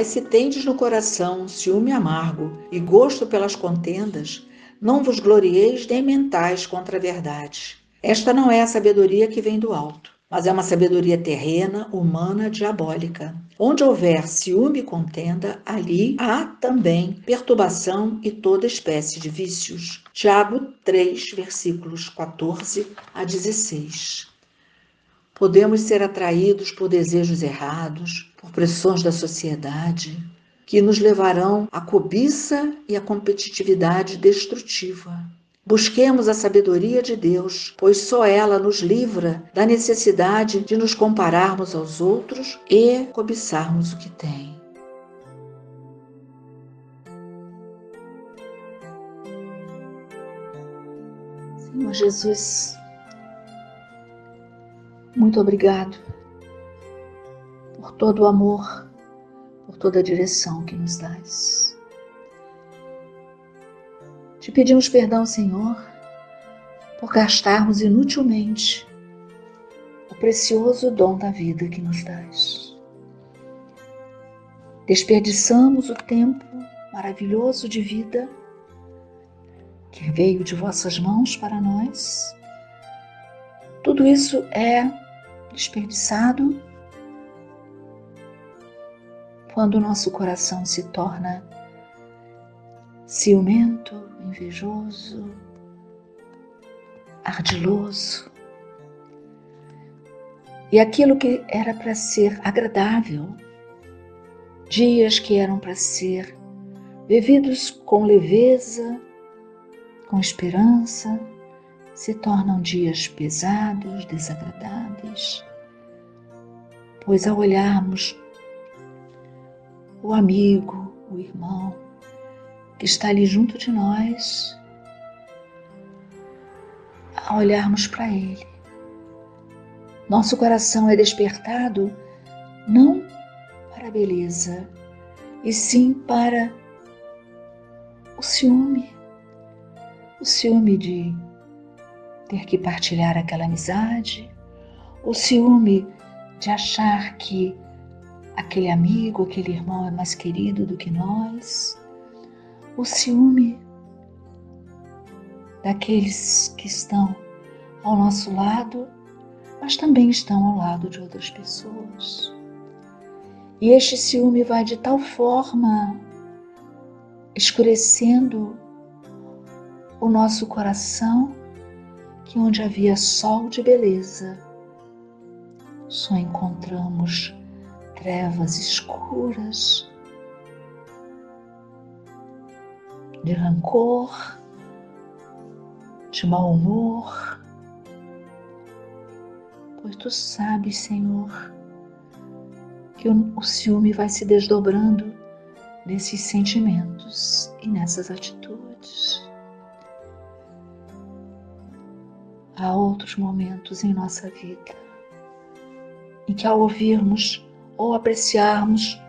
Mas se tendes no coração ciúme amargo e gosto pelas contendas, não vos glorieis nem mentais contra a verdade. Esta não é a sabedoria que vem do alto, mas é uma sabedoria terrena, humana, diabólica. Onde houver ciúme e contenda, ali há também perturbação e toda espécie de vícios. Tiago 3, versículos 14 a 16. Podemos ser atraídos por desejos errados, por pressões da sociedade, que nos levarão à cobiça e à competitividade destrutiva. Busquemos a sabedoria de Deus, pois só ela nos livra da necessidade de nos compararmos aos outros e cobiçarmos o que tem. Senhor Jesus, muito obrigado por todo o amor, por toda a direção que nos dás. Te pedimos perdão, Senhor, por gastarmos inutilmente o precioso dom da vida que nos dás. Desperdiçamos o tempo maravilhoso de vida que veio de vossas mãos para nós. Tudo isso é desperdiçado quando o nosso coração se torna ciumento, invejoso, ardiloso. E aquilo que era para ser agradável, dias que eram para ser vividos com leveza, com esperança, se tornam dias pesados, desagradáveis, pois ao olharmos o amigo, o irmão, que está ali junto de nós, a olharmos para Ele. Nosso coração é despertado não para a beleza, e sim para o ciúme. O ciúme de ter que partilhar aquela amizade, o ciúme de achar que aquele amigo, aquele irmão é mais querido do que nós, o ciúme daqueles que estão ao nosso lado, mas também estão ao lado de outras pessoas. E este ciúme vai de tal forma escurecendo o nosso coração que onde havia sol de beleza, só encontramos trevas escuras de rancor, de mau humor, pois tu sabes, Senhor, que o, ciúme vai se desdobrando nesses sentimentos e nessas atitudes. Há outros momentos em nossa vida em que, ao ouvirmos ou apreciarmos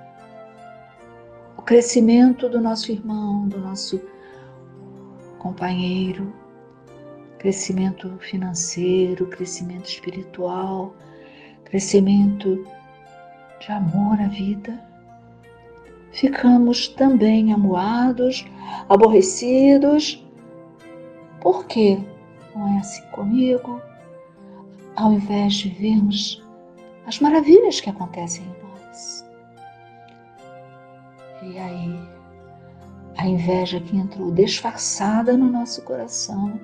o crescimento do nosso irmão, do nosso companheiro, crescimento financeiro, crescimento espiritual, crescimento de amor à vida. Ficamos também amuados, aborrecidos. Por que não é assim comigo? Ao invés de vermos as maravilhas que acontecem em nós. E aí, a inveja que entrou disfarçada no nosso coração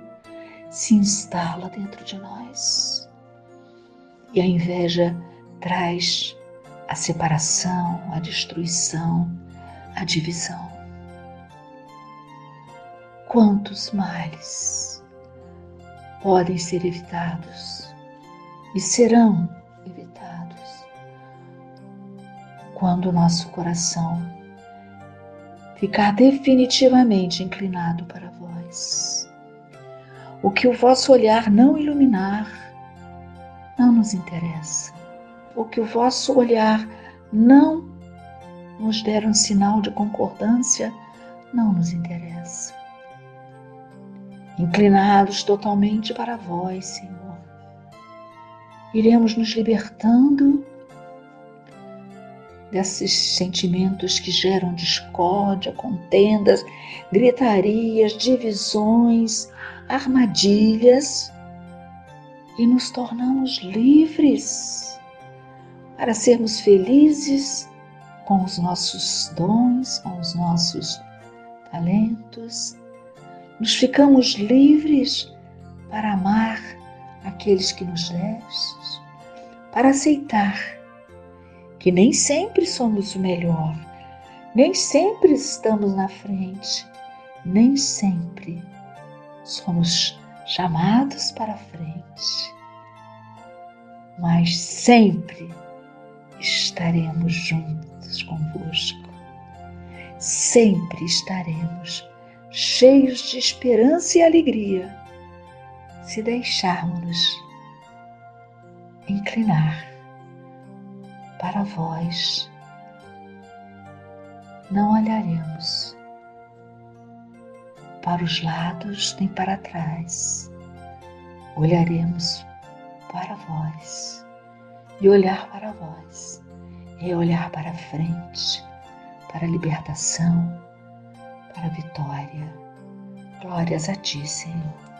se instala dentro de nós. E a inveja traz a separação, a destruição, a divisão. Quantos males podem ser evitados e serão evitados quando o nosso coração ficar definitivamente inclinado para vós. O que o vosso olhar não iluminar, não nos interessa. O que o vosso olhar não nos der um sinal de concordância, não nos interessa. Inclinados totalmente para vós, Senhor, iremos nos libertando desses sentimentos que geram discórdia, contendas, gritarias, divisões, armadilhas e nos tornamos livres para sermos felizes com os nossos dons, com os nossos talentos. Nos ficamos livres para amar aqueles que nos destes, para aceitar que nem sempre somos o melhor, nem sempre estamos na frente, nem sempre somos chamados para frente, mas sempre estaremos juntos convosco. Sempre estaremos cheios de esperança e alegria se deixarmos inclinar para vós. Não olharemos para os lados nem para trás. Olharemos para vós. E olhar para vós é olhar para frente, para a libertação, para a vitória. Glórias a Ti, Senhor.